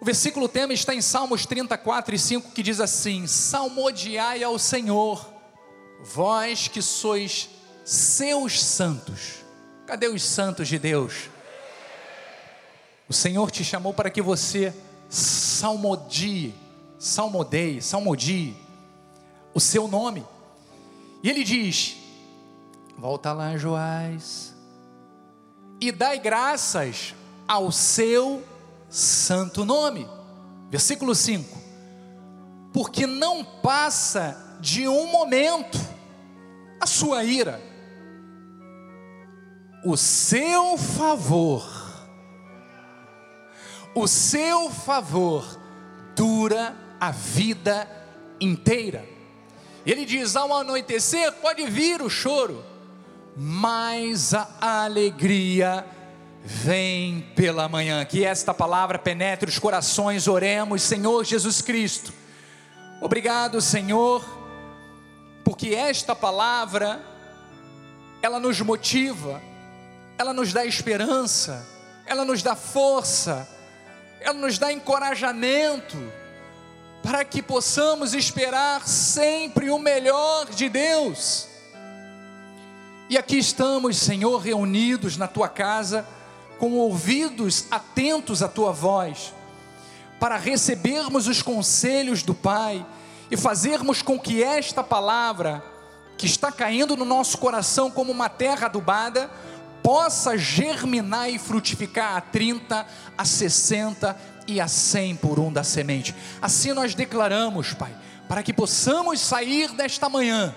O versículo tema está em Salmos 34 e 5, que diz assim: Salmodiai ao Senhor, vós que sois seus santos. Cadê os santos de Deus? O Senhor te chamou para que você salmodie, salmodeie, salmodie o seu nome. E ele diz: Volta lá, Joás, e dai graças ao seu santo nome. Versículo 5: Porque não passa de um momento a sua ira, o seu favor o seu favor dura a vida inteira. Ele diz: ao anoitecer pode vir o choro, mas a alegria vem pela manhã. Que esta palavra penetre os corações, oremos, Senhor Jesus Cristo. Obrigado, Senhor, porque esta palavra ela nos motiva, ela nos dá esperança, ela nos dá força ela nos dá encorajamento para que possamos esperar sempre o melhor de Deus. E aqui estamos, Senhor, reunidos na tua casa, com ouvidos atentos à tua voz, para recebermos os conselhos do Pai e fazermos com que esta palavra, que está caindo no nosso coração como uma terra adubada, possa germinar e frutificar a 30, a 60 e a 100 por um da semente. Assim nós declaramos, Pai, para que possamos sair desta manhã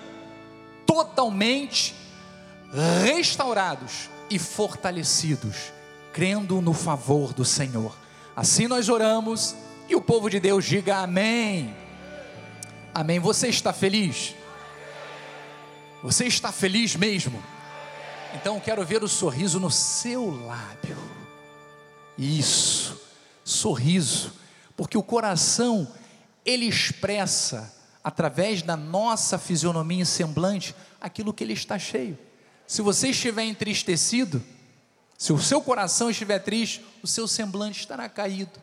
totalmente restaurados e fortalecidos, crendo no favor do Senhor. Assim nós oramos e o povo de Deus diga amém. Amém. Você está feliz? Você está feliz mesmo? Então quero ver o sorriso no seu lábio. Isso, sorriso, porque o coração ele expressa através da nossa fisionomia e semblante aquilo que ele está cheio. Se você estiver entristecido, se o seu coração estiver triste, o seu semblante estará caído,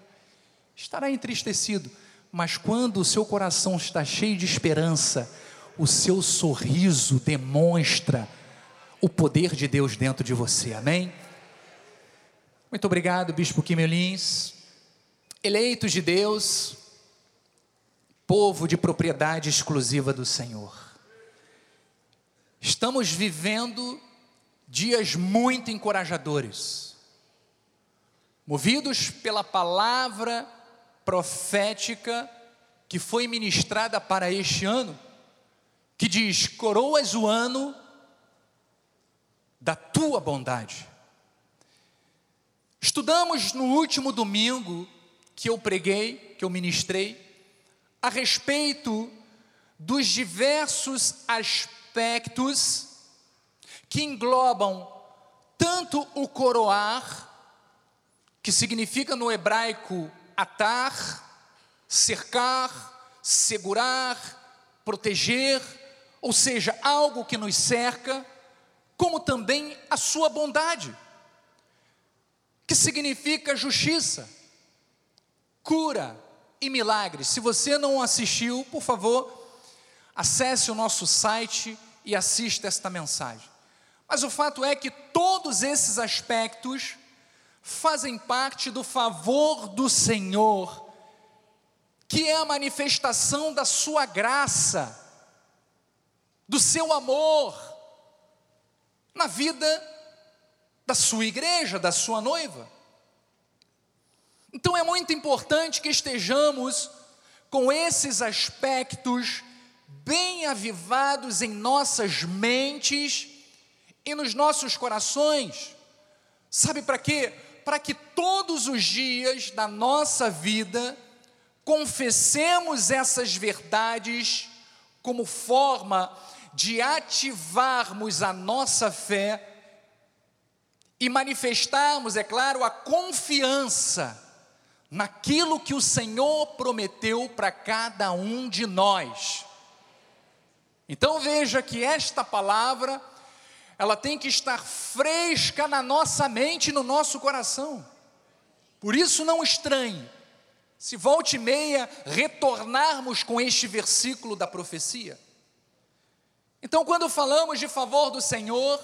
estará entristecido. Mas quando o seu coração está cheio de esperança, o seu sorriso demonstra o poder de Deus dentro de você, amém? Muito obrigado, Bispo Quimelins. Eleitos de Deus, povo de propriedade exclusiva do Senhor. Estamos vivendo dias muito encorajadores, movidos pela palavra profética que foi ministrada para este ano, que diz: coroas o ano da tua bondade. Estudamos no último domingo que eu preguei, que eu ministrei, a respeito dos diversos aspectos que englobam tanto o coroar, que significa no hebraico atar, cercar, segurar, proteger, ou seja, algo que nos cerca, como também a sua bondade, que significa justiça, cura e milagres. Se você não assistiu, por favor, acesse o nosso site e assista esta mensagem. Mas o fato é que todos esses aspectos fazem parte do favor do Senhor, que é a manifestação da sua graça, do seu amor, na vida da sua igreja, da sua noiva. Então é muito importante que estejamos com esses aspectos bem avivados em nossas mentes e nos nossos corações. Sabe para quê? Para que todos os dias da nossa vida confessemos essas verdades como forma de ativarmos a nossa fé e manifestarmos, é claro, a confiança naquilo que o Senhor prometeu para cada um de nós. Então veja que esta palavra, ela tem que estar fresca na nossa mente no nosso coração. Por isso não estranhe se volte e meia retornarmos com este versículo da profecia. Então, quando falamos de favor do Senhor,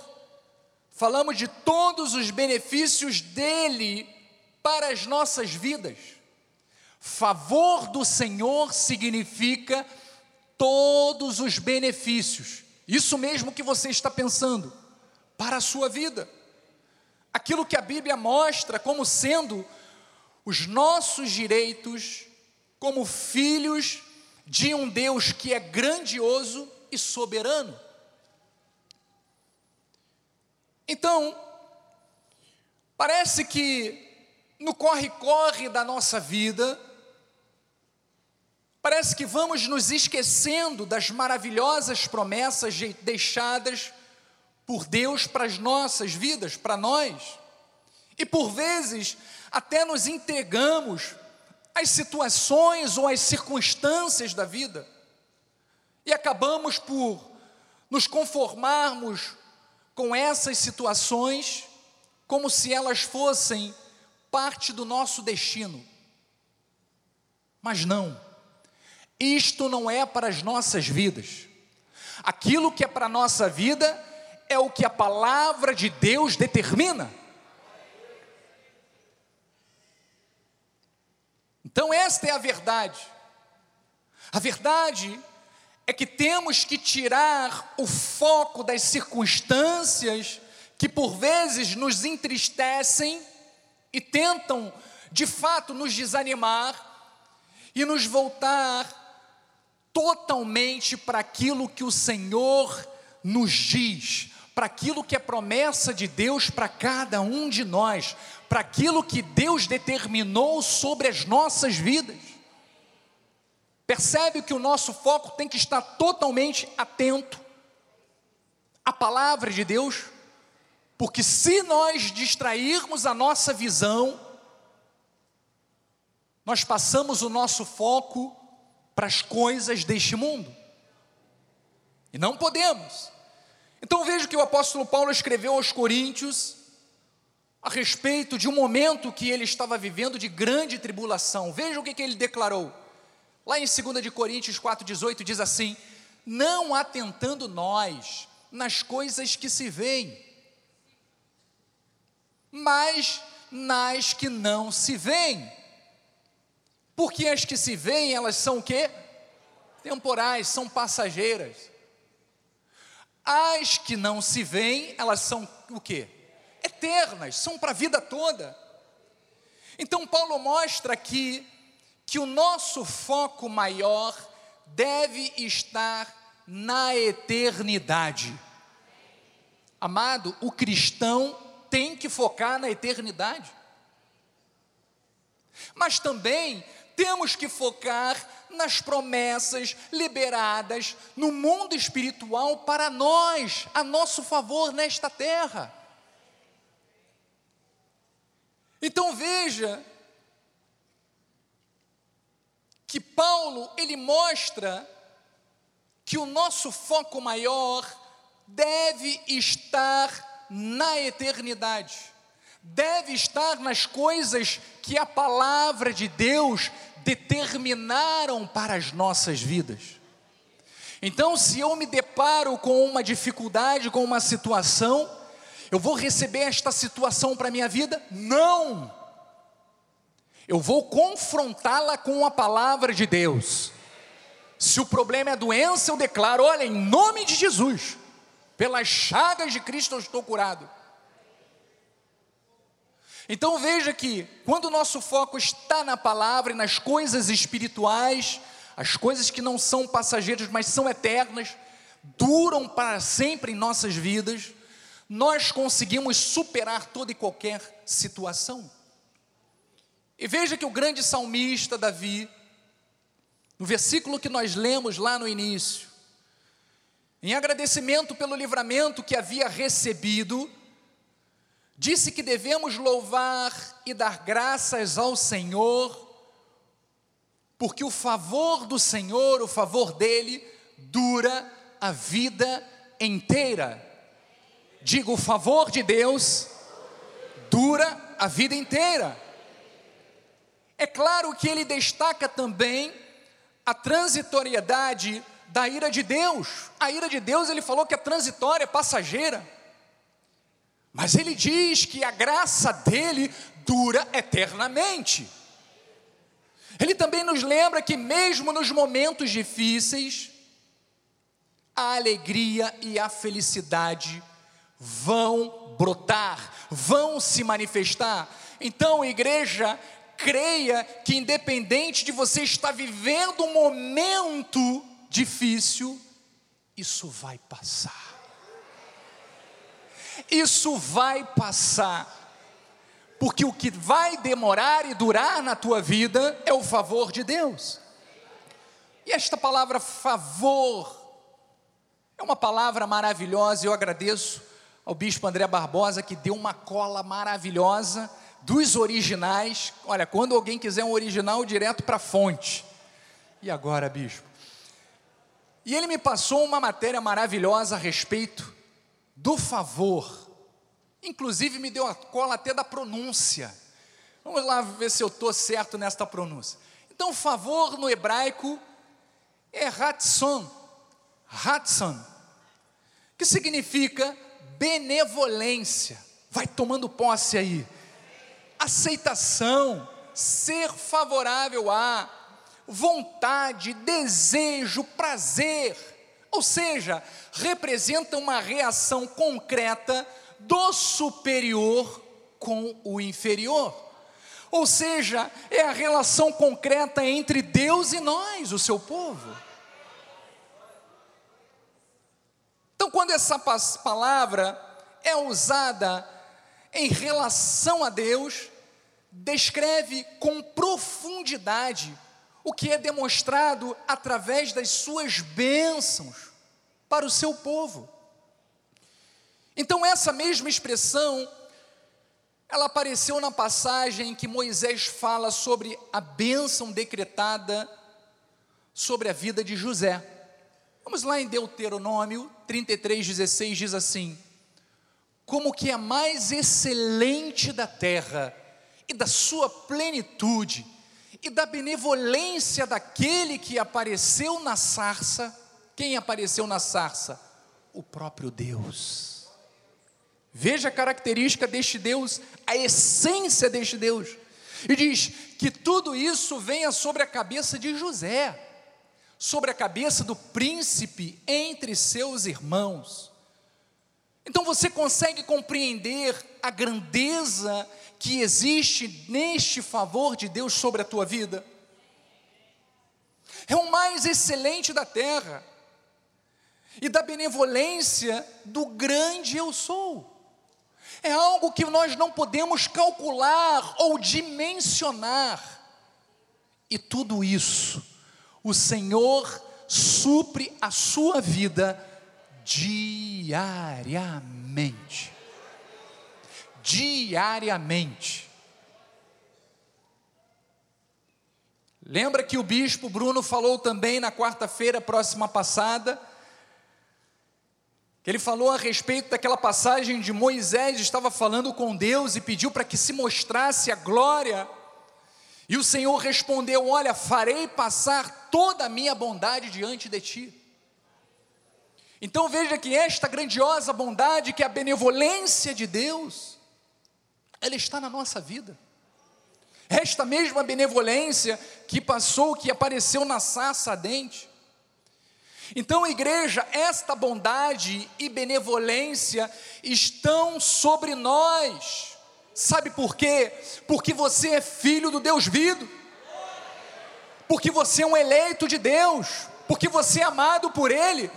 falamos de todos os benefícios dele para as nossas vidas. Favor do Senhor significa todos os benefícios, isso mesmo que você está pensando, para a sua vida. Aquilo que a Bíblia mostra como sendo os nossos direitos como filhos de um Deus que é grandioso e soberano. Então, parece que no corre-corre da nossa vida, parece que vamos nos esquecendo das maravilhosas promessas deixadas por Deus para as nossas vidas, para nós. E por vezes até nos entregamos às situações ou às circunstâncias da vida e acabamos por nos conformarmos com essas situações como se elas fossem parte do nosso destino. Mas não, isto não é para as nossas vidas. Aquilo que é para a nossa vida é o que a palavra de Deus determina. Então, esta é a verdade. A verdade é que temos que tirar o foco das circunstâncias que por vezes nos entristecem e tentam, de fato, nos desanimar e nos voltar totalmente para aquilo que o Senhor nos diz, para aquilo que é promessa de Deus para cada um de nós, para aquilo que Deus determinou sobre as nossas vidas. Percebe que o nosso foco tem que estar totalmente atento à palavra de Deus, porque se nós distrairmos a nossa visão, nós passamos o nosso foco para as coisas deste mundo. E não podemos. Então veja que o apóstolo Paulo escreveu aos Coríntios a respeito de um momento que ele estava vivendo de grande tribulação. Veja o que, que ele declarou. Lá em 2 de Coríntios 4,18 diz assim: Não atentando nós nas coisas que se veem, mas nas que não se veem. Porque as que se veem, elas são o quê? Temporais, são passageiras. As que não se veem, elas são o quê? Eternas, são para a vida toda. Então Paulo mostra aqui que o nosso foco maior deve estar na eternidade. Amado, o cristão tem que focar na eternidade. Mas também temos que focar nas promessas liberadas no mundo espiritual para nós, a nosso favor nesta terra. Então veja que Paulo ele mostra que o nosso foco maior deve estar na eternidade, deve estar nas coisas que a palavra de Deus determinaram para as nossas vidas. Então, se eu me deparo com uma dificuldade, com uma situação, eu vou receber esta situação para a minha vida? Não! Eu vou confrontá-la com a palavra de Deus. Se o problema é doença, eu declaro: olha, em nome de Jesus, pelas chagas de Cristo eu estou curado. Então veja que, quando o nosso foco está na palavra e nas coisas espirituais, as coisas que não são passageiras, mas são eternas, duram para sempre em nossas vidas, nós conseguimos superar toda e qualquer situação. E veja que o grande salmista Davi, no versículo que nós lemos lá no início, em agradecimento pelo livramento que havia recebido, disse que devemos louvar e dar graças ao Senhor, porque o favor do Senhor, o favor dele, dura a vida inteira. Digo, o favor de Deus dura a vida inteira. É claro que ele destaca também a transitoriedade da ira de Deus. A ira de Deus, ele falou que é transitória, passageira. Mas ele diz que a graça dele dura eternamente. Ele também nos lembra que, mesmo nos momentos difíceis, a alegria e a felicidade vão brotar, vão se manifestar. Então, igreja, creia que, independente de você estar vivendo um momento difícil, isso vai passar. Isso vai passar. Porque o que vai demorar e durar na tua vida é o favor de Deus. E esta palavra favor é uma palavra maravilhosa, e eu agradeço ao bispo André Barbosa que deu uma cola maravilhosa dos originais. Olha, quando alguém quiser um original, direto para a fonte. E agora, bispo? E ele me passou uma matéria maravilhosa a respeito do favor. Inclusive me deu a cola até da pronúncia. Vamos lá ver se eu estou certo nesta pronúncia. Então, favor no hebraico é ratson, ratson, que significa benevolência. Vai tomando posse aí. Aceitação, ser favorável a, vontade, desejo, prazer. Ou seja, representa uma reação concreta do superior com o inferior. Ou seja, é a relação concreta entre Deus e nós, o seu povo. Então, quando essa palavra é usada em relação a Deus, descreve com profundidade o que é demonstrado através das suas bênçãos para o seu povo. Então, essa mesma expressão, ela apareceu na passagem em que Moisés fala sobre a bênção decretada sobre a vida de José. Vamos lá em Deuteronômio 33,16 diz assim: Como que a mais excelente da terra e da sua plenitude da benevolência daquele que apareceu na sarça, quem apareceu na sarça? O próprio Deus. Veja a característica deste Deus, a essência deste Deus. E diz que tudo isso venha sobre a cabeça de José sobre a cabeça do príncipe entre seus irmãos. Então você consegue compreender a grandeza que existe neste favor de Deus sobre a tua vida? É o mais excelente da terra e da benevolência do grande eu sou. É algo que nós não podemos calcular ou dimensionar. E tudo isso o Senhor supre a sua vida diariamente. Diariamente. Lembra que o bispo Bruno falou também na quarta-feira próxima passada? Ele falou a respeito daquela passagem de Moisés estava falando com Deus e pediu para que se mostrasse a glória e o Senhor respondeu: Olha, farei passar toda a minha bondade diante de ti. Então veja que esta grandiosa bondade, que é a benevolência de Deus, ela está na nossa vida. Esta mesma benevolência que passou, que apareceu na saça dente. Então, igreja, esta bondade e benevolência estão sobre nós. Sabe por quê? Porque você é filho do Deus vivo, porque você é um eleito de Deus, porque você é amado por Ele.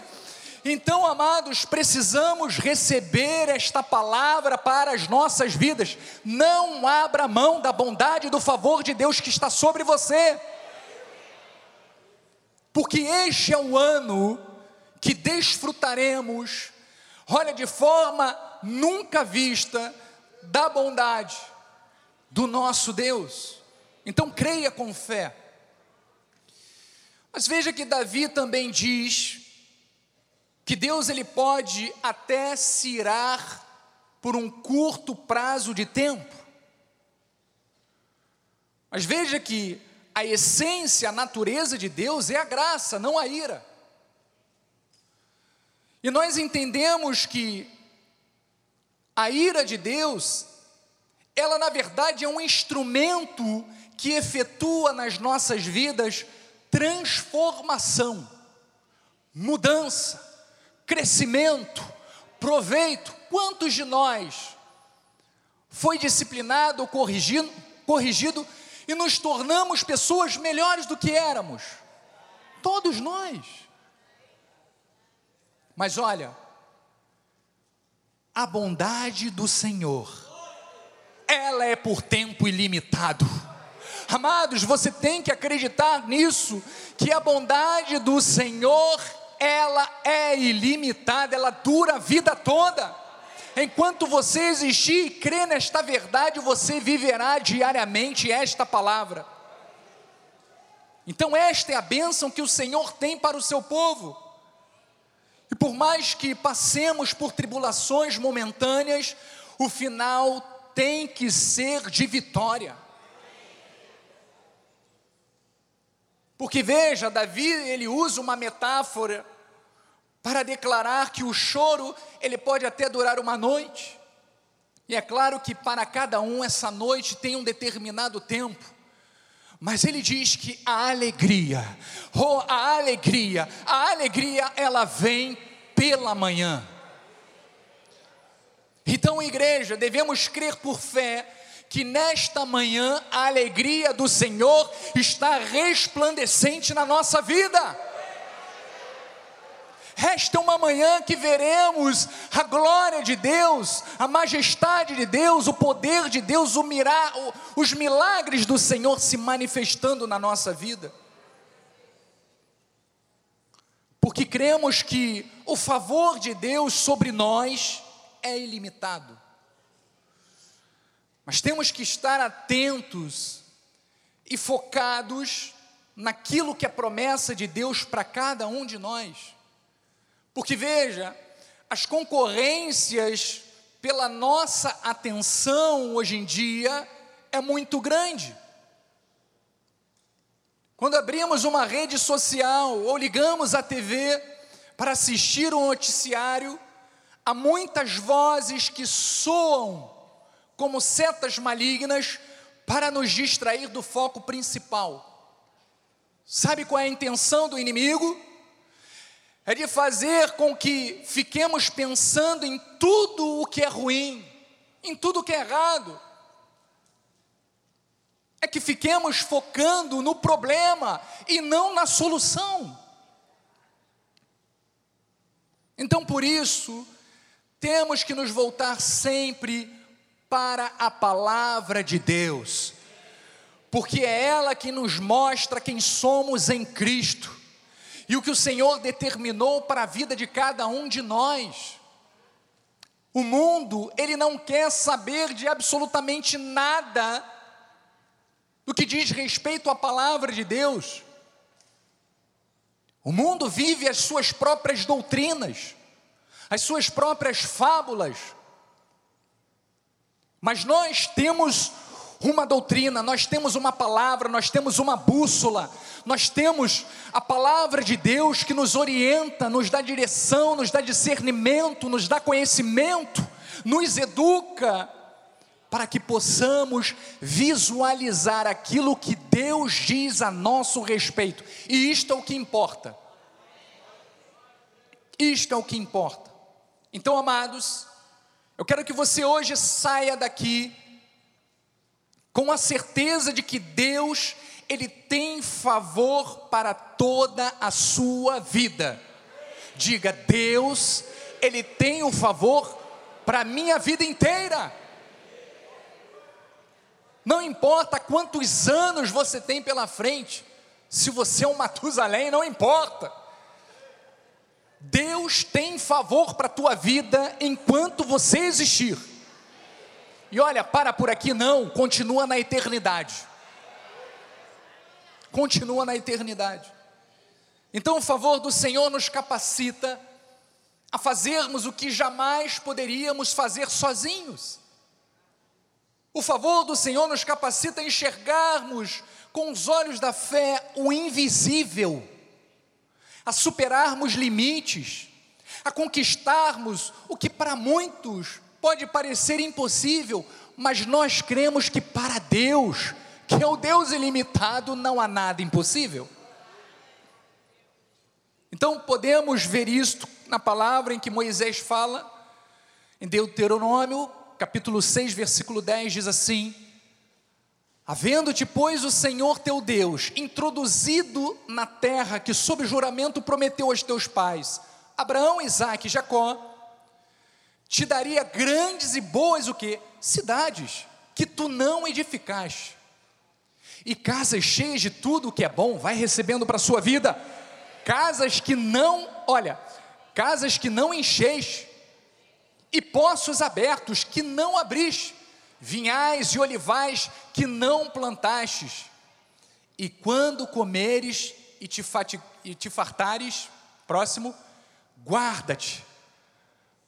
Então, amados, precisamos receber esta palavra para as nossas vidas. Não abra mão da bondade e do favor de Deus que está sobre você, porque este é o ano que desfrutaremos, olha, de forma nunca vista da bondade do nosso Deus. Então creia com fé. Mas veja que Davi também diz que Deus ele pode até se irar por um curto prazo de tempo. Mas veja que a essência, a natureza de Deus é a graça, não a ira. E nós entendemos que a ira de Deus, ela na verdade é um instrumento que efetua nas nossas vidas transformação, mudança, crescimento, proveito. Quantos de nós foi disciplinado corrigido, corrigido e nos tornamos pessoas melhores do que éramos? Todos nós. Mas olha, a bondade do Senhor, ela é por tempo ilimitado. Amados, você tem que acreditar nisso, que a bondade do Senhor, ela é ilimitada, ela dura a vida toda. Enquanto você existir e crer nesta verdade, você viverá diariamente esta palavra. Então, esta é a bênção que o Senhor tem para o seu povo. E por mais que passemos por tribulações momentâneas, o final tem que ser de vitória. Porque veja, Davi, ele usa uma metáfora para declarar que o choro, ele pode até durar uma noite. E é claro que para cada um essa noite tem um determinado tempo. Mas ele diz que a alegria, oh, a alegria, a alegria ela vem pela manhã. Então, igreja, devemos crer por fé que nesta manhã a alegria do Senhor está resplandecente na nossa vida. Esta é uma manhã que veremos a glória de Deus, a majestade de Deus, o poder de Deus, os milagres do Senhor se manifestando na nossa vida. Porque cremos que o favor de Deus sobre nós é ilimitado. Mas temos que estar atentos e focados naquilo que é promessa de Deus para cada um de nós. Porque veja, as concorrências pela nossa atenção hoje em dia é muito grande. Quando abrimos uma rede social ou ligamos a TV para assistir um noticiário, há muitas vozes que soam como setas malignas para nos distrair do foco principal. Sabe qual é a intenção do inimigo? É de fazer com que fiquemos pensando em tudo o que é ruim, em tudo o que é errado. É que fiquemos focando no problema e não na solução. Então, por isso, temos que nos voltar sempre para a palavra de Deus, porque é ela que nos mostra quem somos em Cristo e o que o Senhor determinou para a vida de cada um de nós. O mundo, ele não quer saber de absolutamente nada do que diz respeito à palavra de Deus. O mundo vive as suas próprias doutrinas, as suas próprias fábulas, mas nós temos uma doutrina, nós temos uma palavra, nós temos uma bússola, nós temos a palavra de Deus que nos orienta, nos dá direção, nos dá discernimento, nos dá conhecimento, nos educa, para que possamos visualizar aquilo que Deus diz a nosso respeito, e isto é o que importa. Isto é o que importa. Então, amados, eu quero que você hoje saia daqui com a certeza de que Deus, Ele tem favor para toda a sua vida. Diga, Deus, Ele tem o favor para a minha vida inteira. Não importa quantos anos você tem pela frente, se você é um Matusalém, não importa. Deus tem favor para a tua vida enquanto você existir. E olha, para por aqui não, continua na eternidade. Continua na eternidade. Então o favor do Senhor nos capacita a fazermos o que jamais poderíamos fazer sozinhos. O favor do Senhor nos capacita a enxergarmos com os olhos da fé o invisível, a superarmos limites, a conquistarmos o que para muitos pode parecer impossível, mas nós cremos que para Deus, que é o Deus ilimitado, não há nada impossível. Então podemos ver isto na palavra em que Moisés fala, em Deuteronômio, capítulo 6, versículo 10, diz assim: Havendo-te, pois, o Senhor teu Deus introduzido na terra que, sob juramento, prometeu aos teus pais, Abraão, Isaque e Jacó, te daria grandes e boas o que? Cidades que tu não edificaste. E casas cheias de tudo o que é bom, vai recebendo para a sua vida. Casas que não, olha, casas que não encheis, e poços abertos que não abriste, vinhais e olivais que não plantastes. E quando comeres e te, e te fartares, próximo, guarda-te,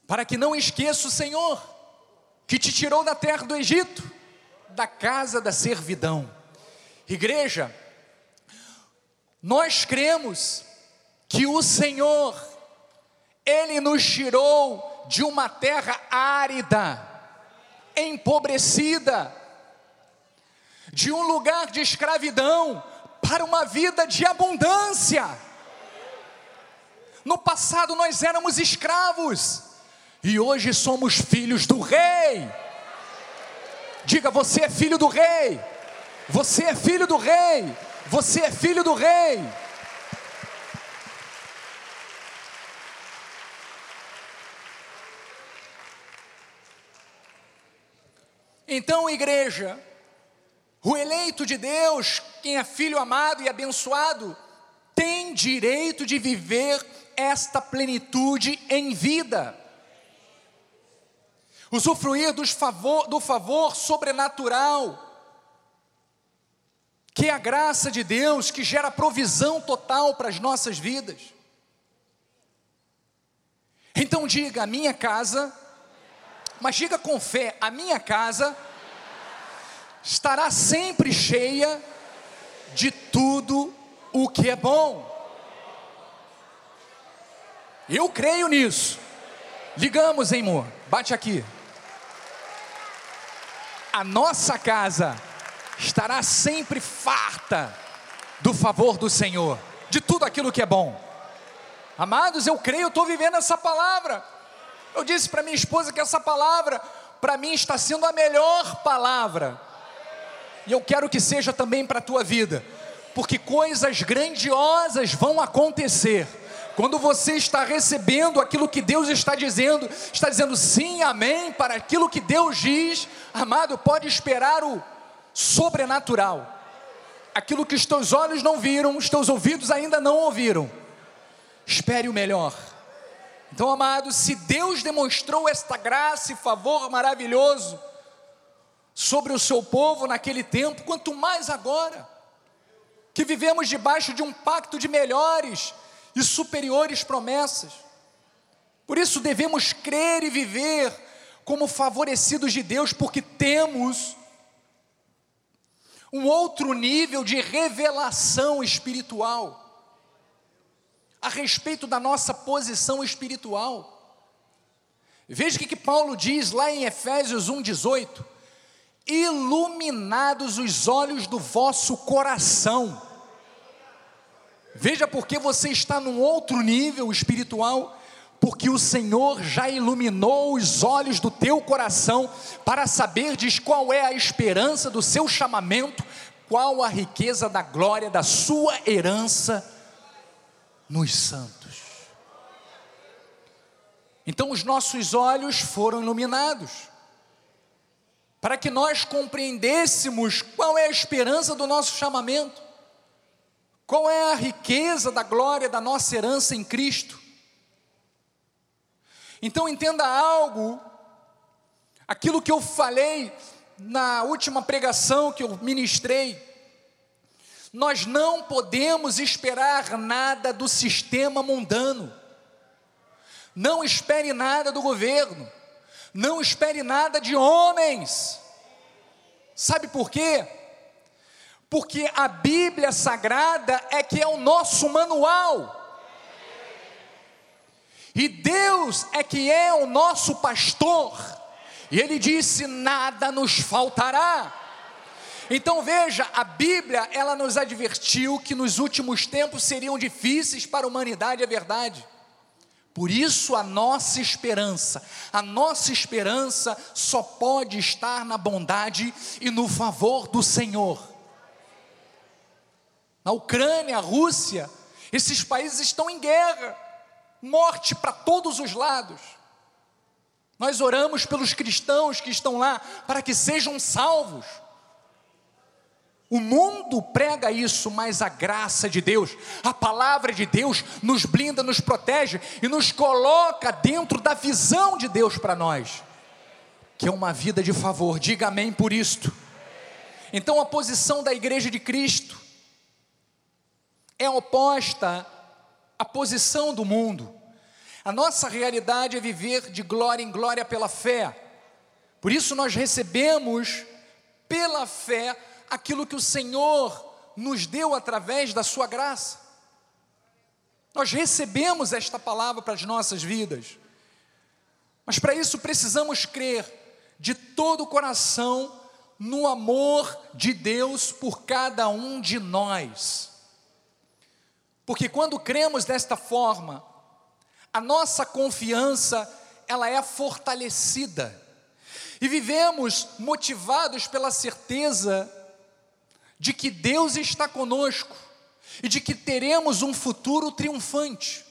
para que não esqueça o Senhor, que te tirou da terra do Egito, da casa da servidão. Igreja, nós cremos que o Senhor, Ele nos tirou de uma terra árida, empobrecida, de um lugar de escravidão para uma vida de abundância. No passado nós éramos escravos e hoje somos filhos do Rei. Diga, você é filho do Rei. Você é filho do Rei. Você é filho do Rei. Então, igreja, o eleito de Deus, quem é filho amado e abençoado, tem direito de viver esta plenitude em vida. Usufruir favor, do favor sobrenatural, que é a graça de Deus que gera provisão total para as nossas vidas. Então diga: a minha casa mas diga com fé: a minha casa estará sempre cheia de tudo o que é bom. Eu creio nisso. Ligamos, hein, amor? Bate aqui. A nossa casa estará sempre farta do favor do Senhor, de tudo aquilo que é bom. Amados, eu creio, eu estou vivendo essa palavra. Eu disse para minha esposa que essa palavra, para mim, está sendo a melhor palavra. E eu quero que seja também para a tua vida, porque coisas grandiosas vão acontecer. Quando você está recebendo aquilo que Deus está dizendo, está dizendo sim, amém, para aquilo que Deus diz, amado, pode esperar o sobrenatural. Aquilo que os teus olhos não viram, os teus ouvidos ainda não ouviram. Espere o melhor. Então, amados, se Deus demonstrou esta graça e favor maravilhoso sobre o seu povo naquele tempo, quanto mais agora, que vivemos debaixo de um pacto de melhores e superiores promessas. Por isso devemos crer e viver como favorecidos de Deus, porque temos um outro nível de revelação espiritual a respeito da nossa posição espiritual. Veja o que, Paulo diz lá em Efésios 1,18: iluminados os olhos do vosso coração. Veja porque você está num outro nível espiritual, porque o Senhor já iluminou os olhos do teu coração para saber qual é a esperança do seu chamamento, qual a riqueza da glória da sua herança nos santos. Então os nossos olhos foram iluminados, para que nós compreendêssemos qual é a esperança do nosso chamamento, qual é a riqueza da glória da nossa herança em Cristo. Então entenda algo, aquilo que eu falei na última pregação que eu ministrei, nós não podemos esperar nada do sistema mundano. Não espere nada do governo. Não espere nada de homens. Sabe por quê? Porque a Bíblia Sagrada é que é o nosso manual. E Deus é que é o nosso pastor. E ele disse: nada nos faltará. Então veja, a Bíblia, ela nos advertiu que nos últimos tempos seriam difíceis para a humanidade, é verdade. Por isso a nossa esperança, a nossa esperança só pode estar na bondade e no favor do Senhor. Na Ucrânia, a Rússia, esses países estão em guerra, morte para todos os lados. Nós oramos pelos cristãos que estão lá para que sejam salvos. O mundo prega isso, mas a graça de Deus, a palavra de Deus nos blinda, nos protege e nos coloca dentro da visão de Deus para nós, que é uma vida de favor. Diga amém por isto. Então a posição da igreja de Cristo é oposta à posição do mundo. A nossa realidade é viver de glória em glória pela fé. Por isso nós recebemos pela fé aquilo que o Senhor nos deu através da Sua graça. Nós recebemos esta palavra para as nossas vidas, mas para isso precisamos crer de todo o coração no amor de Deus por cada um de nós. Porque quando cremos desta forma, a nossa confiança ela é fortalecida. E vivemos motivados pela certeza de que Deus está conosco e de que teremos um futuro triunfante.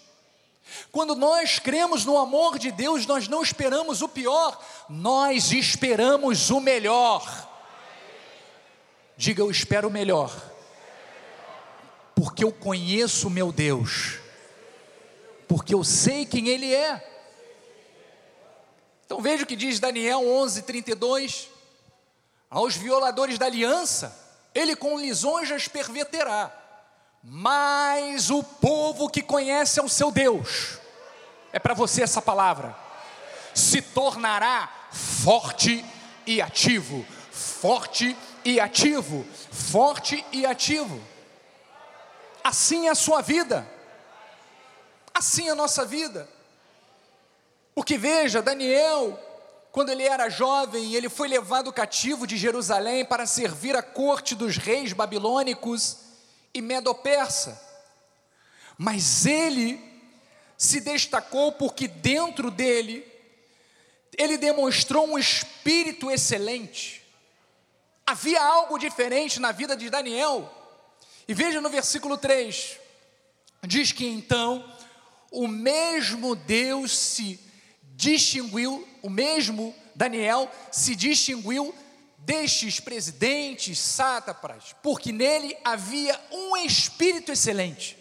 Quando nós cremos no amor de Deus, nós não esperamos o pior, nós esperamos o melhor. Diga, eu espero o melhor, porque eu conheço o meu Deus, porque eu sei quem Ele é. Então veja o que diz Daniel 11, 32. Aos violadores da aliança, ele com lisonjas perverterá, mas o povo que conhece ao seu Deus, é para você essa palavra, se tornará forte e ativo, forte e ativo, forte e ativo. Assim é a sua vida, assim é a nossa vida. Porque veja, Daniel quando ele era jovem, ele foi levado cativo de Jerusalém para servir a corte dos reis babilônicos e medo-persa. Mas ele se destacou porque dentro dele ele demonstrou um espírito excelente. Havia algo diferente na vida de Daniel. E veja no versículo 3: diz que então o mesmo Deus se distinguiu, o mesmo Daniel se distinguiu destes presidentes, sátrapas, porque nele havia um espírito excelente.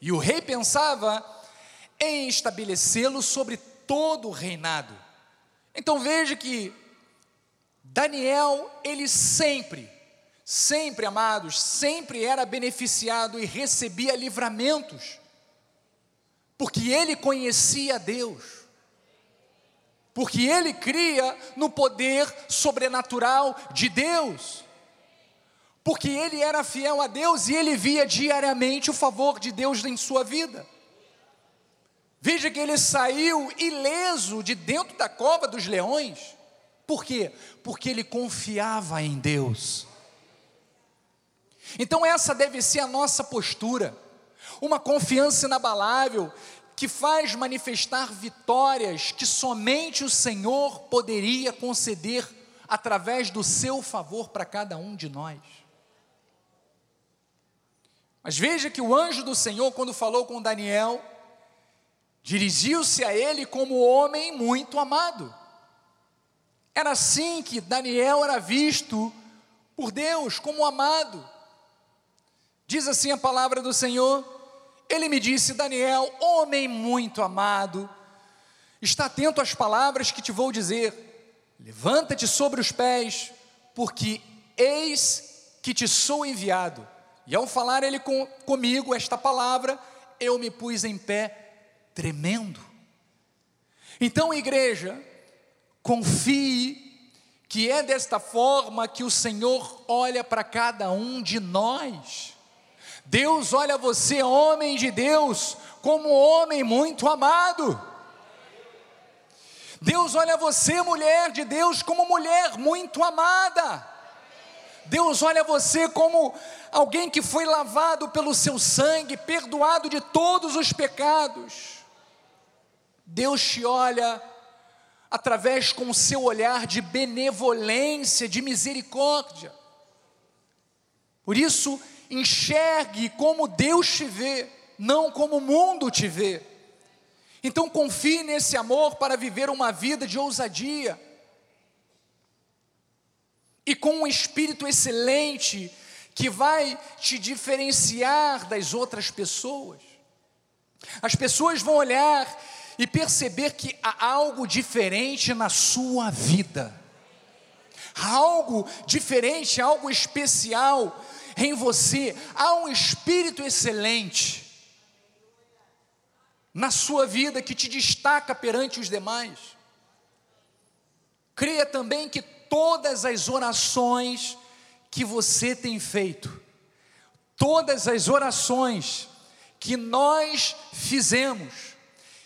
E o rei pensava em estabelecê-lo sobre todo o reinado. Então veja que Daniel, ele sempre, sempre, amados, sempre era beneficiado e recebia livramentos, porque ele conhecia Deus porque ele cria no poder sobrenatural de Deus. Porque ele era fiel a Deus e ele via diariamente o favor de Deus em sua vida. Veja que ele saiu ileso de dentro da cova dos leões. Por quê? Porque ele confiava em Deus. Então, essa deve ser a nossa postura, uma confiança inabalável que faz manifestar vitórias que somente o Senhor poderia conceder através do seu favor para cada um de nós. Mas veja que o anjo do Senhor, quando falou com Daniel, dirigiu-se a ele como homem muito amado. Era assim que Daniel era visto por Deus como amado. Diz assim a palavra do Senhor: ele me disse: Daniel, homem muito amado, está atento às palavras que te vou dizer. Levanta-te sobre os pés, porque eis que te sou enviado. E ao falar ele com, comigo esta palavra, eu me pus em pé, tremendo. Então, igreja, confie que é desta forma que o Senhor olha para cada um de nós. Deus olha você, homem de Deus, como homem muito amado. Deus olha você, mulher de Deus, como mulher muito amada. Deus olha você como alguém que foi lavado pelo seu sangue, perdoado de todos os pecados. Deus te olha através com o seu olhar de benevolência, de misericórdia. Por isso, enxergue como Deus te vê, não como o mundo te vê. Então confie nesse amor para viver uma vida de ousadia. E com um espírito excelente que vai te diferenciar das outras pessoas. As pessoas vão olhar e perceber que há algo diferente na sua vida. Há algo diferente, algo especial em você. Há um espírito excelente na sua vida que te destaca perante os demais. Creia também que todas as orações que você tem feito, todas as orações que nós fizemos,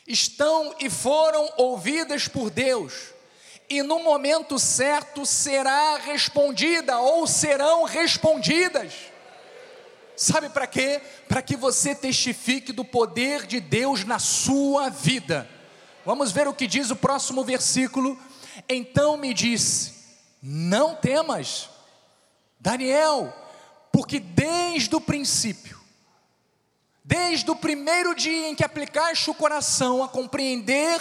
estão e foram ouvidas por Deus, e no momento certo será respondida ou serão respondidas. Sabe para quê? Para que você testifique do poder de Deus na sua vida. Vamos ver o que diz o próximo versículo. Então me disse: Não temas, Daniel, porque desde o princípio, desde o primeiro dia em que aplicaste o coração a compreender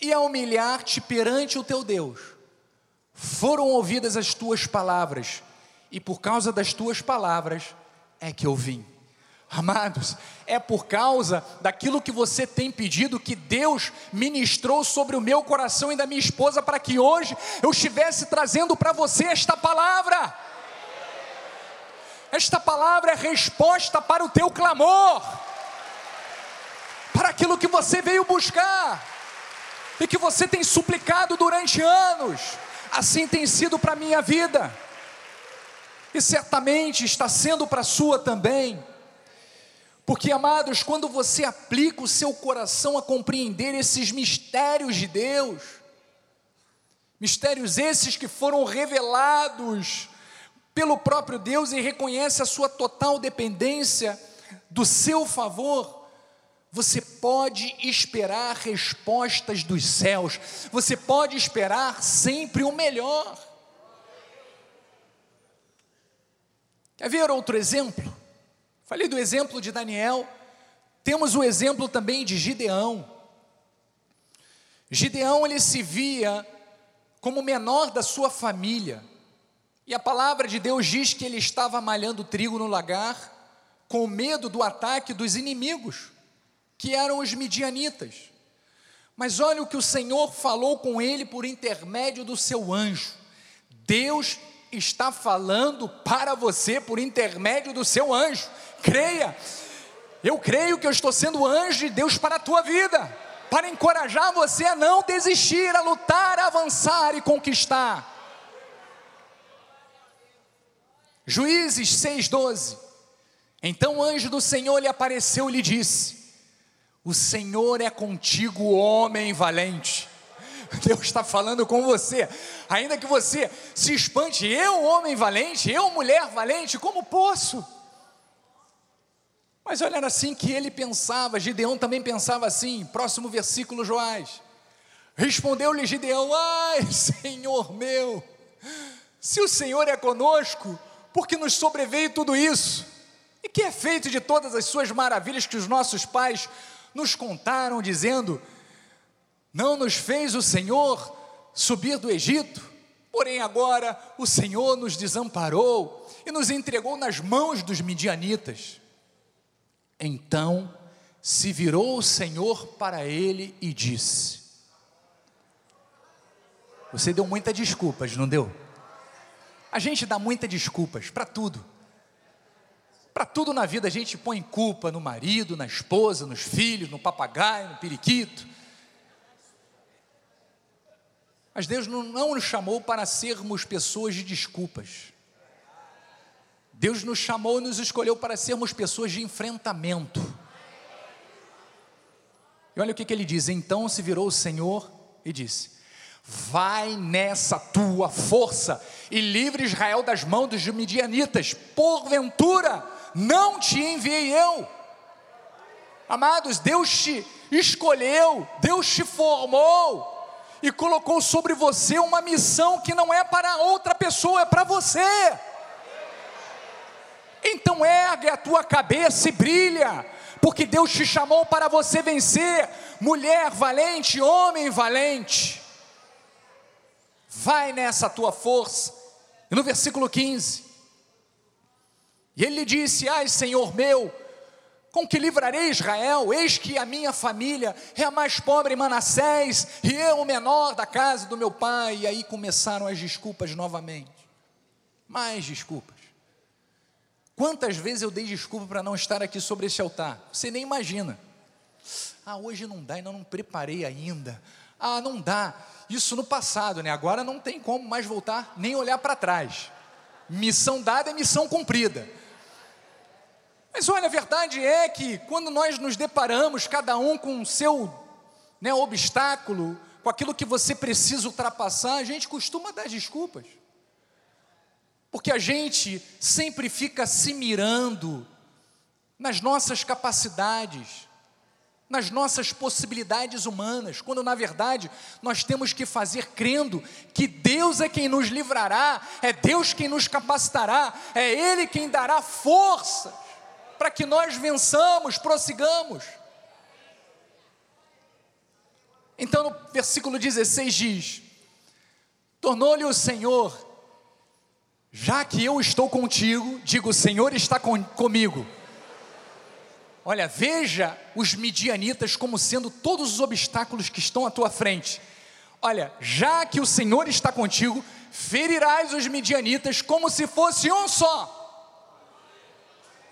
e a humilhar-te perante o teu Deus, foram ouvidas as tuas palavras, e por causa das tuas palavras, é que eu vim. Amados, é por causa daquilo que você tem pedido que Deus ministrou sobre o meu coração e da minha esposa para que hoje eu estivesse trazendo para você esta palavra. Esta palavra é resposta para o teu clamor, para aquilo que você veio buscar e que você tem suplicado durante anos. Assim tem sido para a minha vida e certamente está sendo para a sua também. Porque, amados, quando você aplica o seu coração a compreender esses mistérios de Deus, mistérios esses que foram revelados pelo próprio Deus e reconhece a sua total dependência do seu favor, você pode esperar respostas dos céus, você pode esperar sempre o melhor. Quer ver outro exemplo? Falei do exemplo de Daniel, temos o exemplo também de Gideão. Gideão ele se via como menor da sua família. E a palavra de Deus diz que ele estava malhando trigo no lagar, com medo do ataque dos inimigos, que eram os midianitas. Mas olha o que o Senhor falou com ele por intermédio do seu anjo. Deus está falando para você por intermédio do seu anjo. Creia. Eu creio que eu estou sendo anjo de Deus para a tua vida, para encorajar você a não desistir, a lutar, a avançar e conquistar. Juízes 6:12. Então o anjo do Senhor lhe apareceu e lhe disse: O Senhor é contigo, homem valente. Deus está falando com você, ainda que você se espante, eu, homem valente, eu, mulher valente, como posso? Mas olha assim que ele pensava, Gideão também pensava assim, próximo versículo, Joás. Respondeu-lhe Gideão: Ai, Senhor meu, se o Senhor é conosco, por que nos sobreveio tudo isso? E que é feito de todas as suas maravilhas que os nossos pais nos contaram, dizendo: não nos fez o Senhor subir do Egito? Porém, agora o Senhor nos desamparou e nos entregou nas mãos dos midianitas. Então se virou o Senhor para ele e disse: Você deu muitas desculpas, não deu? A gente dá muitas desculpas para tudo. Para tudo na vida a gente põe culpa no marido, na esposa, nos filhos, no papagaio, no periquito. Mas Deus não, não nos chamou para sermos pessoas de desculpas. Deus nos chamou e nos escolheu para sermos pessoas de enfrentamento. E olha o que, que ele diz: então se virou o Senhor e disse: Vai nessa tua força e livre Israel das mãos dos midianitas, porventura não te enviei eu. Amados, Deus te escolheu, Deus te formou e colocou sobre você uma missão que não é para outra pessoa, é para você. Então ergue a tua cabeça e brilha, porque Deus te chamou para você vencer, mulher valente, homem valente. Vai nessa tua força. E no versículo 15, e ele disse: Ai, Senhor meu, com que livrarei Israel? Eis que a minha família é a mais pobre em Manassés, e eu o menor da casa do meu pai. E aí começaram as desculpas novamente. Mais desculpas. Quantas vezes eu dei desculpa para não estar aqui sobre esse altar? Você nem imagina. Ah, hoje não dá, ainda não preparei ainda. Ah, não dá. Isso no passado, né? Agora não tem como mais voltar, nem olhar para trás. Missão dada é missão cumprida. Mas olha, a verdade é que quando nós nos deparamos, cada um com o seu né, obstáculo, com aquilo que você precisa ultrapassar, a gente costuma dar desculpas. Porque a gente sempre fica se mirando nas nossas capacidades, nas nossas possibilidades humanas, quando na verdade nós temos que fazer crendo que Deus é quem nos livrará, é Deus quem nos capacitará, é Ele quem dará força para que nós vençamos, prossigamos. Então, no versículo 16 diz: Tornou-lhe o Senhor, já que eu estou contigo, digo, o Senhor está com, comigo. Olha, veja os midianitas como sendo todos os obstáculos que estão à tua frente. Olha, já que o Senhor está contigo, ferirás os midianitas como se fosse um só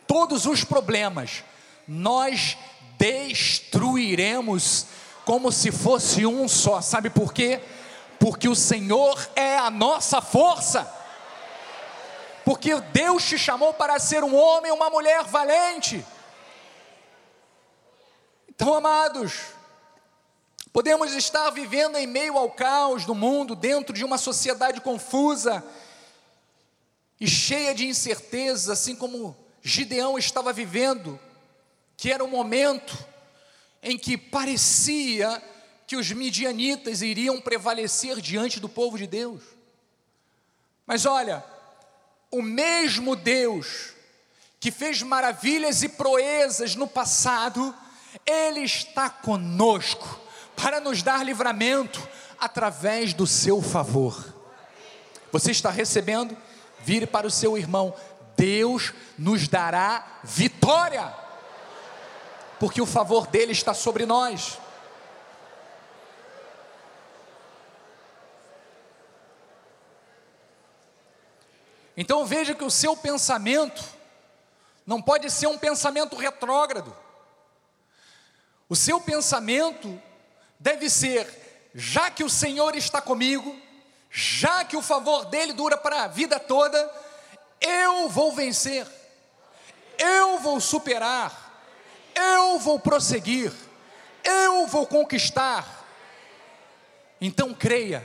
todos os problemas, nós destruiremos como se fosse um só. Sabe por quê? Porque o Senhor é a nossa força. Porque Deus te chamou para ser um homem, uma mulher valente. Então, amados, podemos estar vivendo em meio ao caos do mundo, dentro de uma sociedade confusa e cheia de incertezas, assim como Gideão estava vivendo, que era um momento em que parecia que os midianitas iriam prevalecer diante do povo de Deus. Mas olha, o mesmo Deus que fez maravilhas e proezas no passado, Ele está conosco para nos dar livramento através do seu favor. Você está recebendo? Vire para o seu irmão, Deus nos dará vitória, porque o favor dele está sobre nós. Então veja que o seu pensamento não pode ser um pensamento retrógrado. O seu pensamento deve ser: já que o Senhor está comigo, já que o favor dele dura para a vida toda, eu vou vencer, eu vou superar, eu vou prosseguir, eu vou conquistar. Então creia,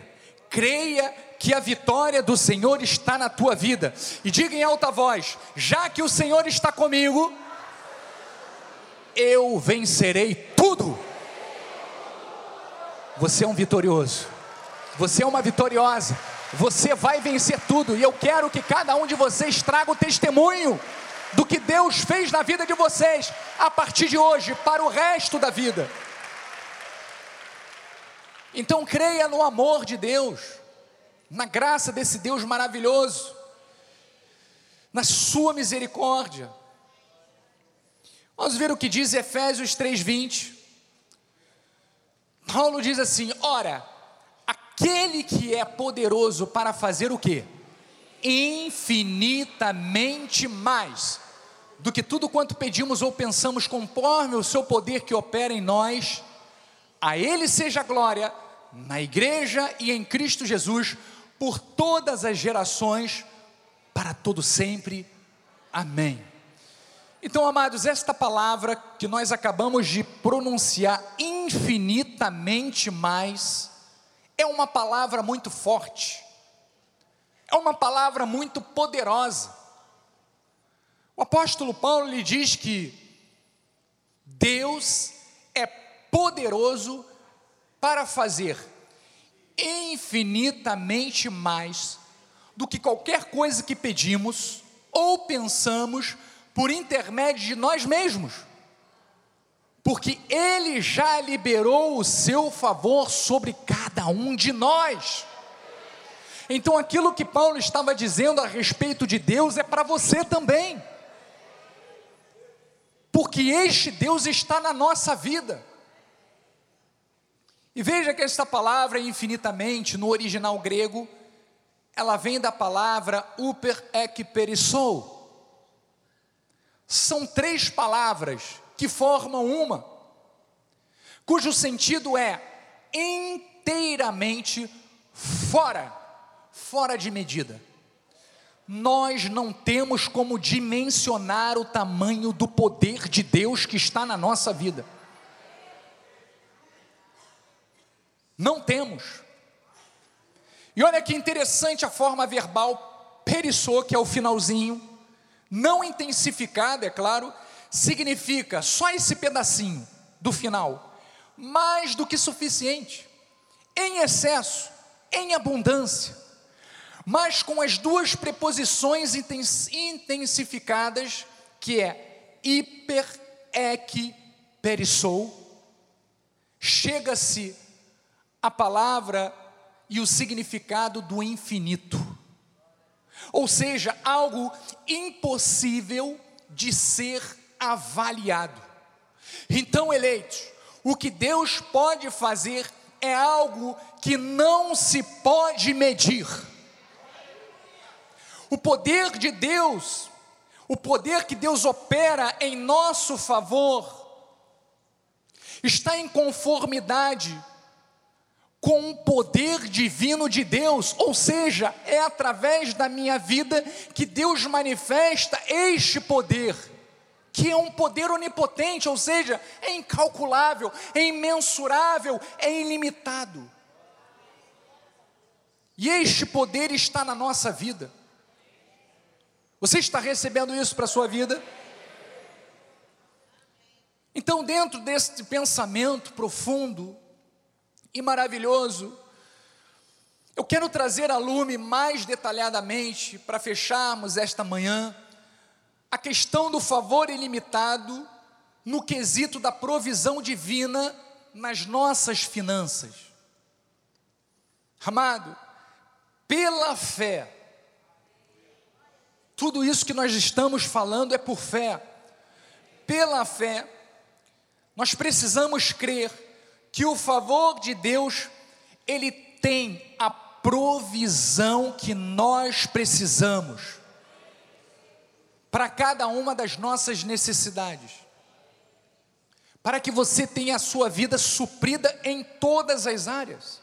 creia que a vitória do Senhor está na tua vida, e diga em alta voz: já que o Senhor está comigo, eu vencerei tudo. Você é um vitorioso, você é uma vitoriosa. Você vai vencer tudo, e eu quero que cada um de vocês traga o testemunho do que Deus fez na vida de vocês a partir de hoje, para o resto da vida. Então creia no amor de Deus, na graça desse Deus maravilhoso, na sua misericórdia. Vamos ver o que diz Efésios 3:20. Paulo diz assim: Ora, aquele que é poderoso para fazer o que? Infinitamente mais do que tudo quanto pedimos ou pensamos, conforme o seu poder que opera em nós, a Ele seja glória, na igreja e em Cristo Jesus, por todas as gerações, para todo sempre. Amém. Então, amados, esta palavra que nós acabamos de pronunciar infinitamente mais, é uma palavra muito forte, é uma palavra muito poderosa. O apóstolo Paulo lhe diz que Deus é poderoso para fazer infinitamente mais do que qualquer coisa que pedimos ou pensamos por intermédio de nós mesmos. Porque Ele já liberou o seu favor sobre cada um de nós. Então, aquilo que Paulo estava dizendo a respeito de Deus é para você também. Porque este Deus está na nossa vida. E veja que esta palavra, infinitamente, no original grego, ela vem da palavra uper ek perissou. São três palavras que formam uma, cujo sentido é inteiramente fora, fora de medida. Nós não temos como dimensionar o tamanho do poder de Deus que está na nossa vida. Não temos. E olha que interessante a forma verbal perissou, que é o finalzinho, não intensificada, é claro, significa só esse pedacinho do final, mais do que suficiente, em excesso, em abundância, mas com as duas preposições intensificadas, que é hiper, ek, perissou, chega-se a palavra e o significado do infinito. Ou seja, algo impossível de ser avaliado. Então, eleitos, o que Deus pode fazer é algo que não se pode medir. O poder de Deus, o poder que Deus opera em nosso favor, está em conformidade com o poder divino de Deus, ou seja, é através da minha vida que Deus manifesta este poder, que é um poder onipotente, ou seja, é incalculável, é imensurável, é ilimitado. E este poder está na nossa vida. Você está recebendo isso para a sua vida? Então, dentro desse pensamento profundo, e maravilhoso. Eu quero trazer a lume mais detalhadamente, para fecharmos esta manhã, a questão do favor ilimitado no quesito da provisão divina nas nossas finanças. Amado, pela fé, tudo isso que nós estamos falando é por fé. Pela fé, nós precisamos crer que o favor de Deus, ele tem a provisão que nós precisamos para cada uma das nossas necessidades. Para que você tenha a sua vida suprida em todas as áreas.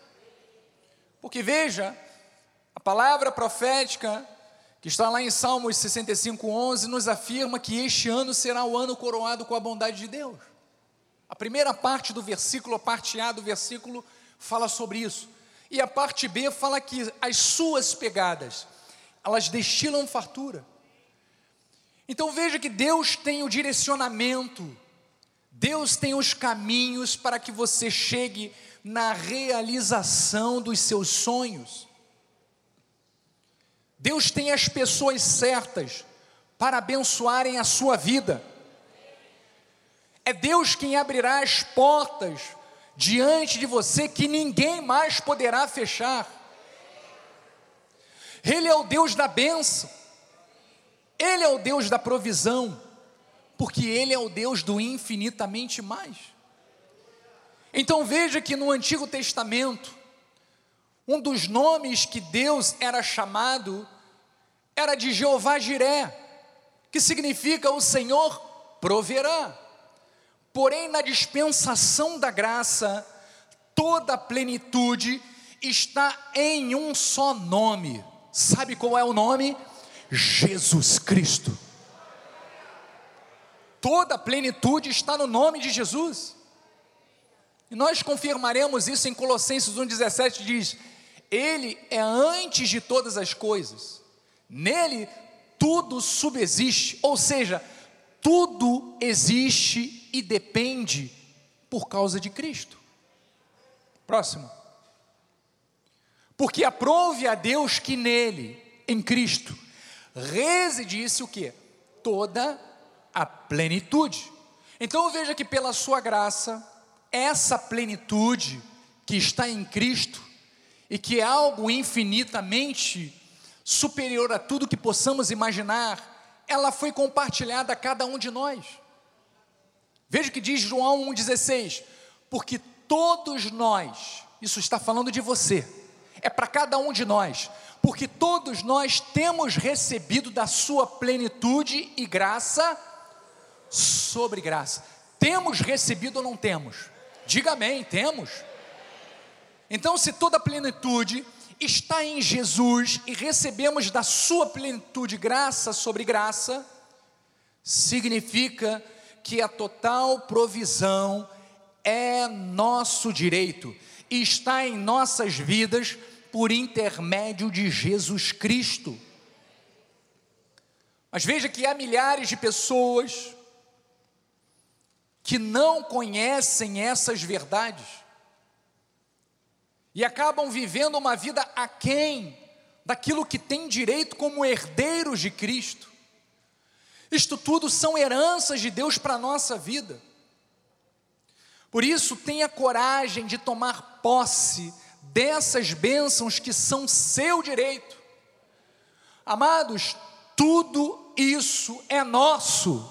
Porque veja, a palavra profética que está lá em Salmos 65:11 nos afirma que este ano será o ano coroado com a bondade de Deus. A primeira parte do versículo, a parte A do versículo, fala sobre isso. E a parte B fala que as suas pegadas, elas destilam fartura. Então veja que Deus tem o direcionamento, Deus tem os caminhos para que você chegue na realização dos seus sonhos. Deus tem as pessoas certas para abençoarem a sua vida. É Deus quem abrirá as portas diante de você que ninguém mais poderá fechar. Ele é o Deus da bênção, Ele é o Deus da provisão, porque Ele é o Deus do infinitamente mais. Então veja que no Antigo Testamento, um dos nomes que Deus era chamado era de Jeová Jiré, que significa o Senhor proverá. Porém, na dispensação da graça, toda a plenitude está em um só nome. Sabe qual é o nome? Jesus Cristo. Toda a plenitude está no nome de Jesus. E nós confirmaremos isso em Colossenses 1,17: diz: Ele é antes de todas as coisas, nele tudo subsiste, ou seja, tudo existe e depende por causa de Cristo. Próximo. Porque aprove a Deus que nele, em Cristo, residisse o que? Toda a plenitude. Então veja que pela sua graça, essa plenitude que está em Cristo e que é algo infinitamente superior a tudo que possamos imaginar, ela foi compartilhada a cada um de nós. Veja o que diz João 1,16: porque todos nós, isso está falando de você, é para cada um de nós, porque todos nós temos recebido da sua plenitude e graça sobre graça. Temos recebido ou não temos? Diga amém, temos. Então, se toda a plenitude está em Jesus e recebemos da sua plenitude graça sobre graça, significa que a total provisão é nosso direito e está em nossas vidas por intermédio de Jesus Cristo. Mas veja que há milhares de pessoas que não conhecem essas verdades e acabam vivendo uma vida aquém daquilo que tem direito como herdeiros de Cristo. Isto tudo são heranças de Deus para a nossa vida. Por isso, tenha coragem de tomar posse dessas bênçãos que são seu direito. Amados, tudo isso é nosso.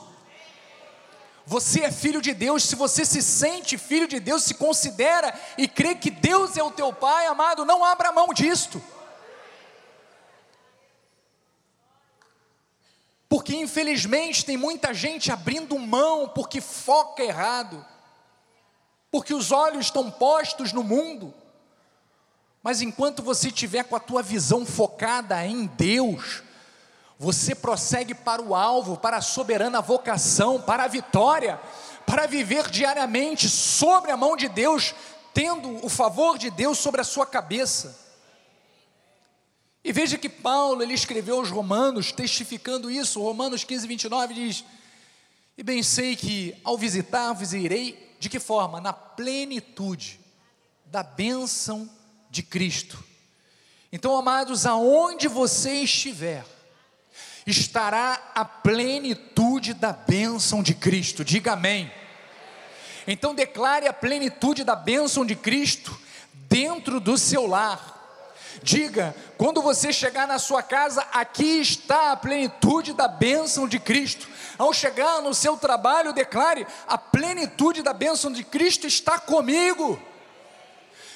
Você é filho de Deus, se você se sente filho de Deus, se considera e crê que Deus é o teu Pai, amado, não abra mão disto. Porque infelizmente tem muita gente abrindo mão porque foca errado, porque os olhos estão postos no mundo. Mas enquanto você estiver com a tua visão focada em Deus, você prossegue para o alvo, para a soberana vocação, para a vitória, para viver diariamente sobre a mão de Deus, tendo o favor de Deus sobre a sua cabeça. E veja que Paulo, ele escreveu aos Romanos, testificando isso, Romanos 15, 29 diz: E bem sei que ao visitar-vos irei, de que forma? Na plenitude da bênção de Cristo. Então, amados, aonde você estiver, estará a plenitude da bênção de Cristo. Diga amém. Então declare a plenitude da bênção de Cristo dentro do seu lar. Diga, quando você chegar na sua casa, aqui está a plenitude da bênção de Cristo. Ao chegar no seu trabalho, declare: a plenitude da bênção de Cristo está comigo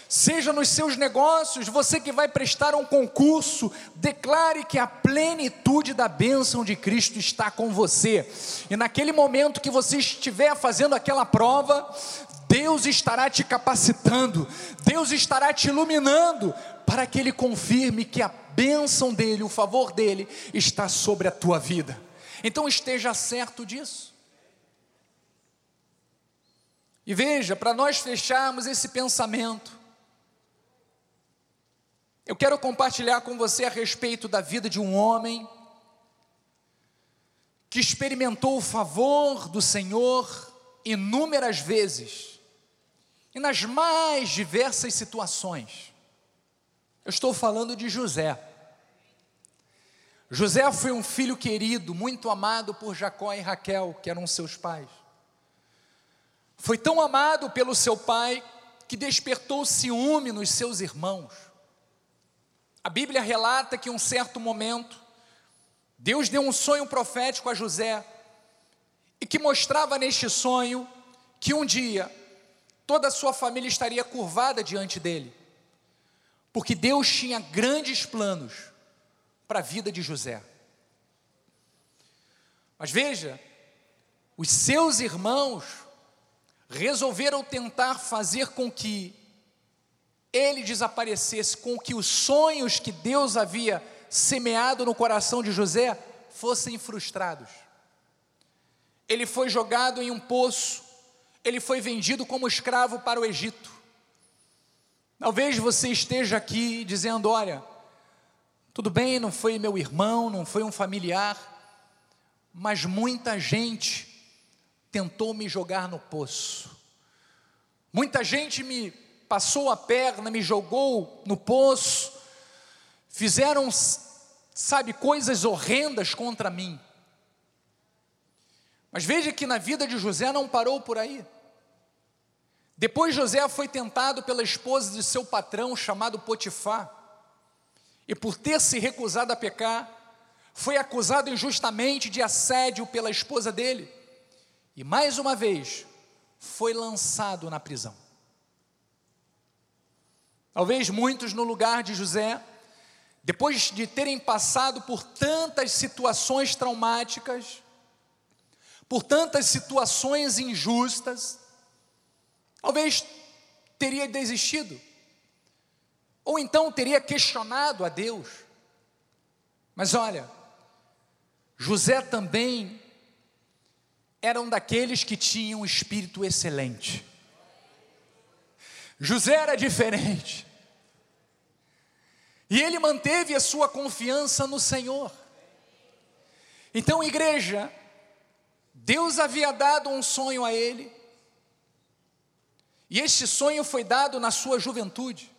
seja nos seus negócios, você que vai prestar um concurso, declare que a plenitude da bênção de Cristo está com você. E naquele momento que você estiver fazendo aquela prova, Deus estará te capacitando, Deus estará te iluminando, para que Ele confirme que a bênção dEle, o favor dEle, está sobre a tua vida. Então esteja certo disso. E veja, para nós fecharmos esse pensamento, eu quero compartilhar com você a respeito da vida de um homem que experimentou o favor do Senhor inúmeras vezes e nas mais diversas situações. Eu estou falando de José. José foi um filho querido, muito amado por Jacó e Raquel, que eram seus pais. Foi tão amado pelo seu pai que despertou ciúme nos seus irmãos. A Bíblia relata que em um certo momento, Deus deu um sonho profético a José, e que mostrava neste sonho que um dia toda a sua família estaria curvada diante dele, porque Deus tinha grandes planos para a vida de José. Mas veja, os seus irmãos resolveram tentar fazer com que ele desaparecesse, com que os sonhos que Deus havia semeado no coração de José fossem frustrados. Ele foi jogado em um poço, ele foi vendido como escravo para o Egito. Talvez você esteja aqui dizendo: olha, tudo bem, não foi meu irmão, não foi um familiar, mas muita gente tentou me jogar no poço, muita gente me passou a perna, me jogou no poço, fizeram, sabe, coisas horrendas contra mim. Mas veja que na vida de José não parou por aí. Depois José foi tentado pela esposa de seu patrão, chamado Potifar, e por ter se recusado a pecar, foi acusado injustamente de assédio pela esposa dele, e mais uma vez foi lançado na prisão. Talvez muitos no lugar de José, depois de terem passado por tantas situações traumáticas, por tantas situações injustas, talvez teria desistido, ou então teria questionado a Deus. Mas olha, José também era um daqueles que tinham um espírito excelente. José era diferente. E ele manteve a sua confiança no Senhor. Então, igreja, Deus havia dado um sonho a ele, e este sonho foi dado na sua juventude.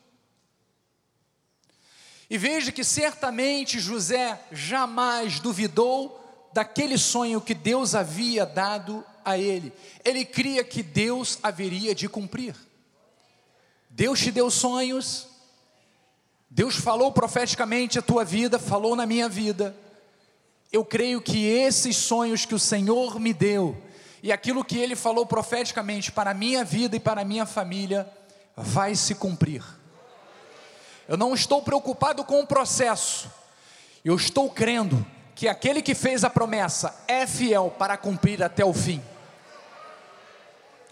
E veja que certamente José jamais duvidou daquele sonho que Deus havia dado a ele. Ele cria que Deus haveria de cumprir. Deus te deu sonhos, Deus falou profeticamente a tua vida, falou na minha vida. Eu creio que esses sonhos que o Senhor me deu e aquilo que ele falou profeticamente para a minha vida e para a minha família vai se cumprir. Eu não estou preocupado com o processo. Eu estou crendo que aquele que fez a promessa é fiel para cumprir até o fim.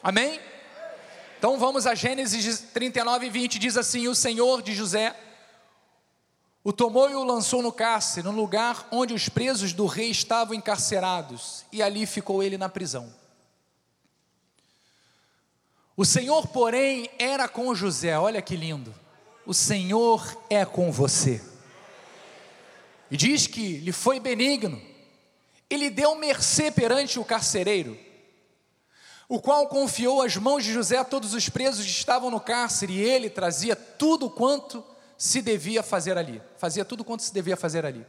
Amém? Então vamos a Gênesis 39, 20, diz assim: O Senhor de José o tomou e o lançou no cárcere, no lugar onde os presos do rei estavam encarcerados, e ali ficou ele na prisão. O Senhor, porém, era com José, olha que lindo. O Senhor é com você. E diz que lhe foi benigno, ele deu mercê perante o carcereiro, o qual confiou às mãos de José a todos os presos que estavam no cárcere, e ele trazia tudo quanto se devia fazer ali. Fazia tudo quanto se devia fazer ali.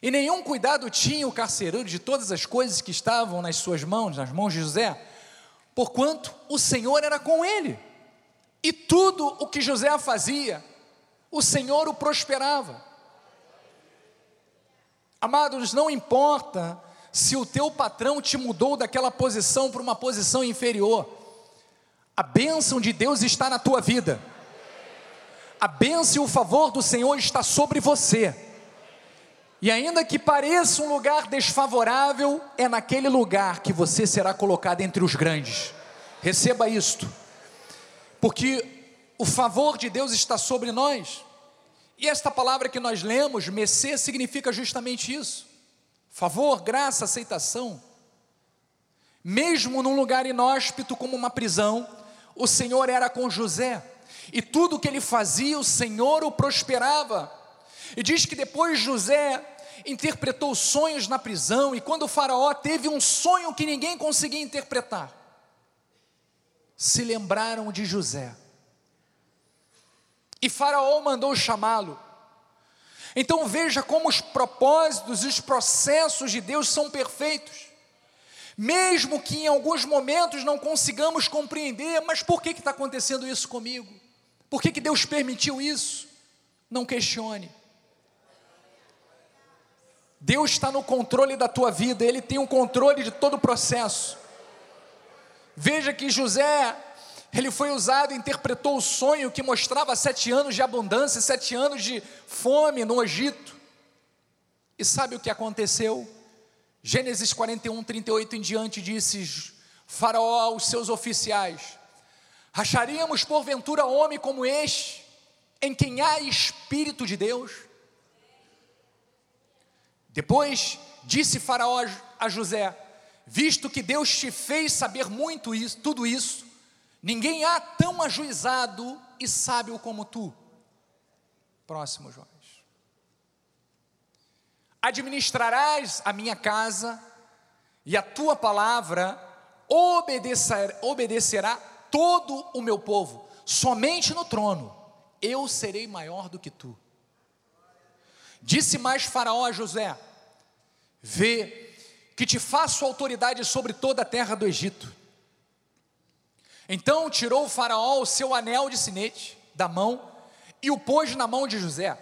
E nenhum cuidado tinha o carcereiro de todas as coisas que estavam nas suas mãos, nas mãos de José, porquanto o Senhor era com ele. E tudo o que José fazia, o Senhor o prosperava. Amados, não importa se o teu patrão te mudou daquela posição para uma posição inferior, a bênção de Deus está na tua vida a bênção e o favor do Senhor está sobre você. E ainda que pareça um lugar desfavorável, é naquele lugar que você será colocado entre os grandes. Receba isto, porque o favor de Deus está sobre nós. E esta palavra que nós lemos, Messê, significa justamente isso: favor, graça, aceitação. Mesmo num lugar inóspito como uma prisão, o Senhor era com José e tudo que ele fazia, o Senhor o prosperava. E diz que depois José interpretou sonhos na prisão, e quando o Faraó teve um sonho que ninguém conseguia interpretar, se lembraram de José. E Faraó mandou chamá-lo. Então veja como os propósitos e os processos de Deus são perfeitos. Mesmo que em alguns momentos não consigamos compreender, mas por que está acontecendo isso comigo? Por que, que Deus permitiu isso? Não questione. Deus está no controle da tua vida, Ele tem o controle de todo o processo. Veja que José, ele foi usado, interpretou o sonho que mostrava sete anos de abundância, sete anos de fome no Egito. E sabe o que aconteceu? Gênesis 41, 38 em diante disse: Faraó aos seus oficiais: Acharíamos porventura homem como este, em quem há Espírito de Deus? Depois disse Faraó a José: Visto que Deus te fez saber muito isso, tudo isso, ninguém há tão ajuizado e sábio como tu. Próximo, Joás. Administrarás a minha casa, e a tua palavra obedecer, obedecerá todo o meu povo, somente no trono eu serei maior do que tu. Disse mais Faraó a José: Vê que te faço autoridade sobre toda a terra do Egito. Então tirou o Faraó o seu anel de sinete da mão e o pôs na mão de José.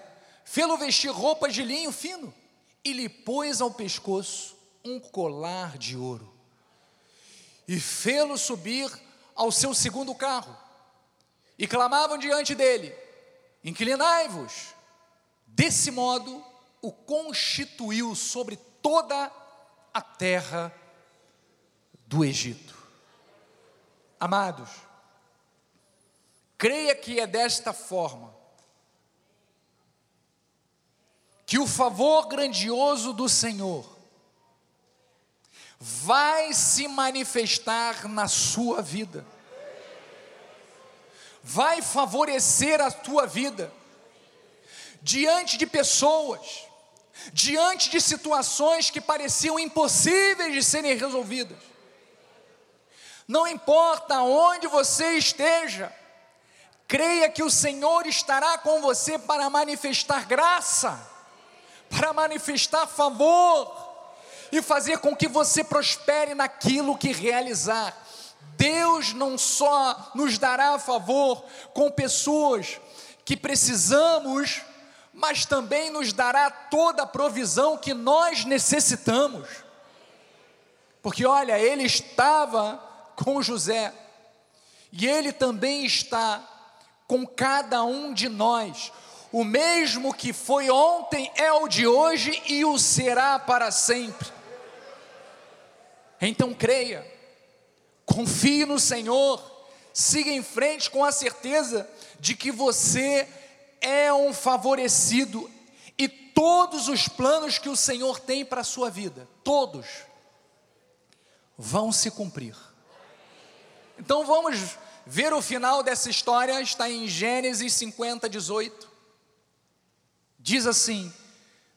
Fê-lo vestir roupas de linho fino e lhe pôs ao pescoço um colar de ouro. E fê-lo subir ao seu segundo carro. E clamavam diante dele: Inclinai-vos. Desse modo, o constituiu sobre toda a terra do Egito. Amados, creia que é desta forma que o favor grandioso do Senhor vai se manifestar na sua vida, vai favorecer a tua vida, diante de pessoas, diante de situações que pareciam impossíveis de serem resolvidas. Não importa onde você esteja, creia que o Senhor estará com você para manifestar graça para manifestar favor e fazer com que você prospere naquilo que realizar. Deus não só nos dará favor com pessoas que precisamos, mas também nos dará toda a provisão que nós necessitamos. Porque olha, ele estava com José, e ele também está com cada um de nós. O mesmo que foi ontem é o de hoje e o será para sempre. Então creia, confie no Senhor, siga em frente com a certeza de que você é um favorecido e todos os planos que o Senhor tem para a sua vida, todos, vão se cumprir. Então vamos ver o final dessa história, está em Gênesis 50, 18. Diz assim: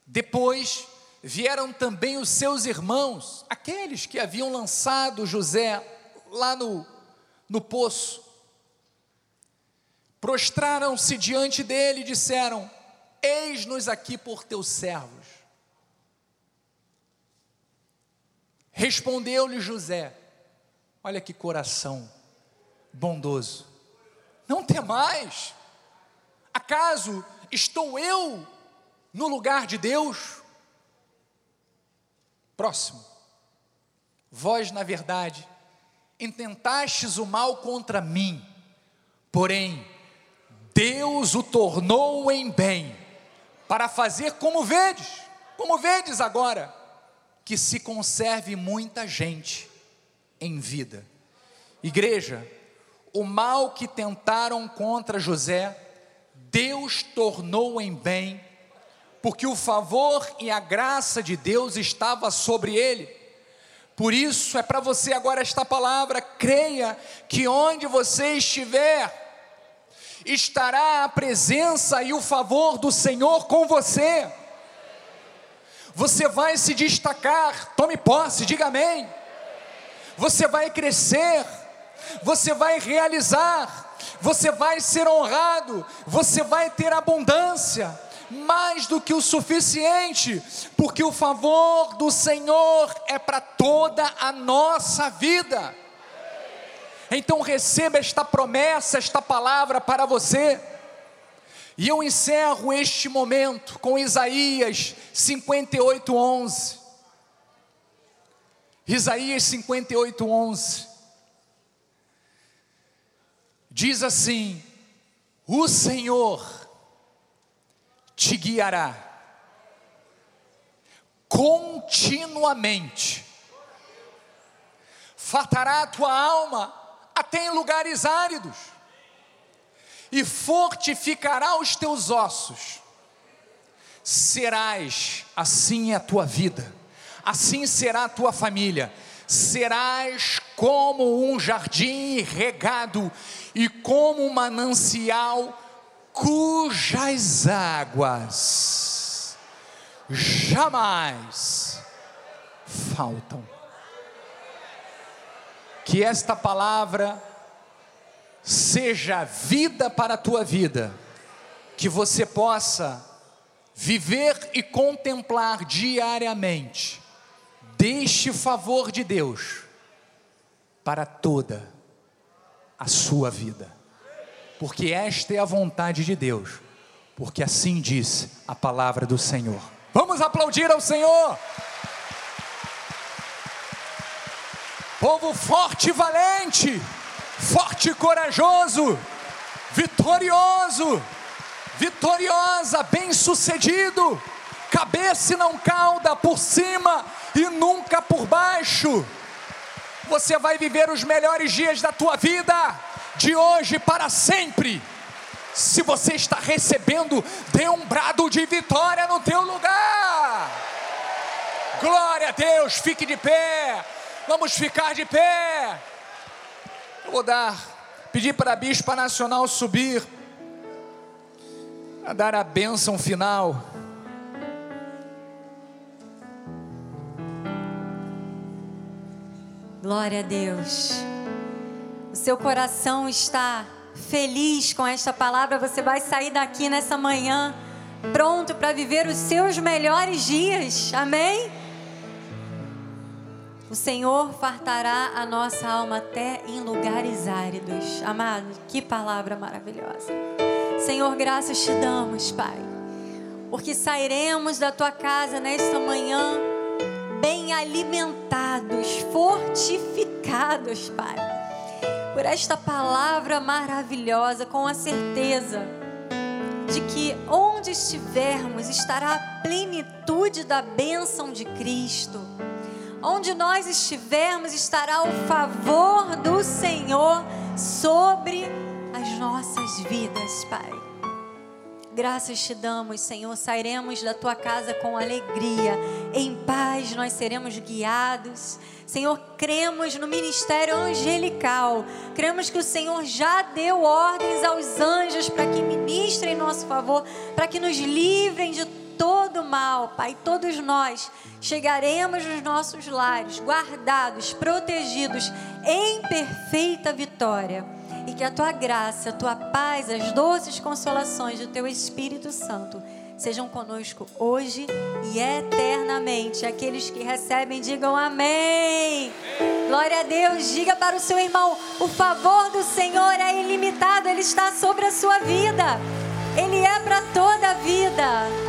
Depois vieram também os seus irmãos, aqueles que haviam lançado José lá no, no poço, prostraram-se diante dele e disseram: Eis-nos aqui por teus servos. Respondeu-lhe José: Olha que coração bondoso, não temais, acaso estou eu no lugar de Deus? Próximo. Vós, na verdade, intentastes o mal contra mim, porém, Deus o tornou em bem, para fazer como vedes, como vedes agora, que se conserve muita gente em vida. Igreja, o mal que tentaram contra José, Deus tornou em bem porque o favor e a graça de Deus estava sobre ele. Por isso é para você agora esta palavra, creia que onde você estiver, estará a presença e o favor do Senhor com você. Você vai se destacar, tome posse, diga amém. Você vai crescer, você vai realizar, você vai ser honrado, você vai ter abundância mais do que o suficiente, porque o favor do Senhor é para toda a nossa vida. Então receba esta promessa, esta palavra para você. E eu encerro este momento com Isaías 58, 11. Isaías 58, 11. Diz assim: O Senhor te guiará continuamente, fartará a tua alma até em lugares áridos, e fortificará os teus ossos. Serás assim a tua vida, assim será a tua família. Serás como um jardim regado e como um manancial cujas águas jamais faltam. Que esta palavra seja vida para a tua vida, que você possa viver e contemplar diariamente deste favor de Deus para toda a sua vida, porque esta é a vontade de Deus, porque assim diz a palavra do Senhor. Vamos aplaudir ao Senhor. Povo forte e valente, forte e corajoso, vitorioso, vitoriosa, bem-sucedido, cabeça e não cauda, por cima e nunca por baixo. Você vai viver os melhores dias da tua vida, de hoje para sempre. Se você está recebendo, dê um brado de vitória no teu lugar. Glória a Deus, fique de pé. Vamos ficar de pé. Eu vou dar, pedir para a Bispa Nacional subir, a dar a bênção final. Glória a Deus. O seu coração está feliz com esta palavra. Você vai sair daqui nessa manhã pronto para viver os seus melhores dias. Amém? O Senhor fartará a nossa alma até em lugares áridos. Amado, que palavra maravilhosa. Senhor, graças te damos, Pai, porque sairemos da tua casa nesta manhã bem alimentados, fortificados, Pai, por esta palavra maravilhosa, com a certeza de que onde estivermos estará a plenitude da bênção de Cristo Onde nós estivermos, estará o favor do Senhor sobre as nossas vidas, Pai. Graças te damos, Senhor. Sairemos da tua casa com alegria, em paz nós seremos guiados. Senhor, cremos no ministério angelical. Cremos que o Senhor já deu ordens aos anjos para que ministrem em nosso favor, para que nos livrem de todo mal, Pai. Todos nós chegaremos nos nossos lares, guardados, protegidos, em perfeita vitória e que a tua graça, a tua paz, as doces consolações do teu Espírito Santo sejam conosco hoje e eternamente. Aqueles que recebem, digam amém. Glória a Deus. Diga para o seu irmão: o favor do Senhor é ilimitado, ele está sobre a sua vida, ele é para toda a vida.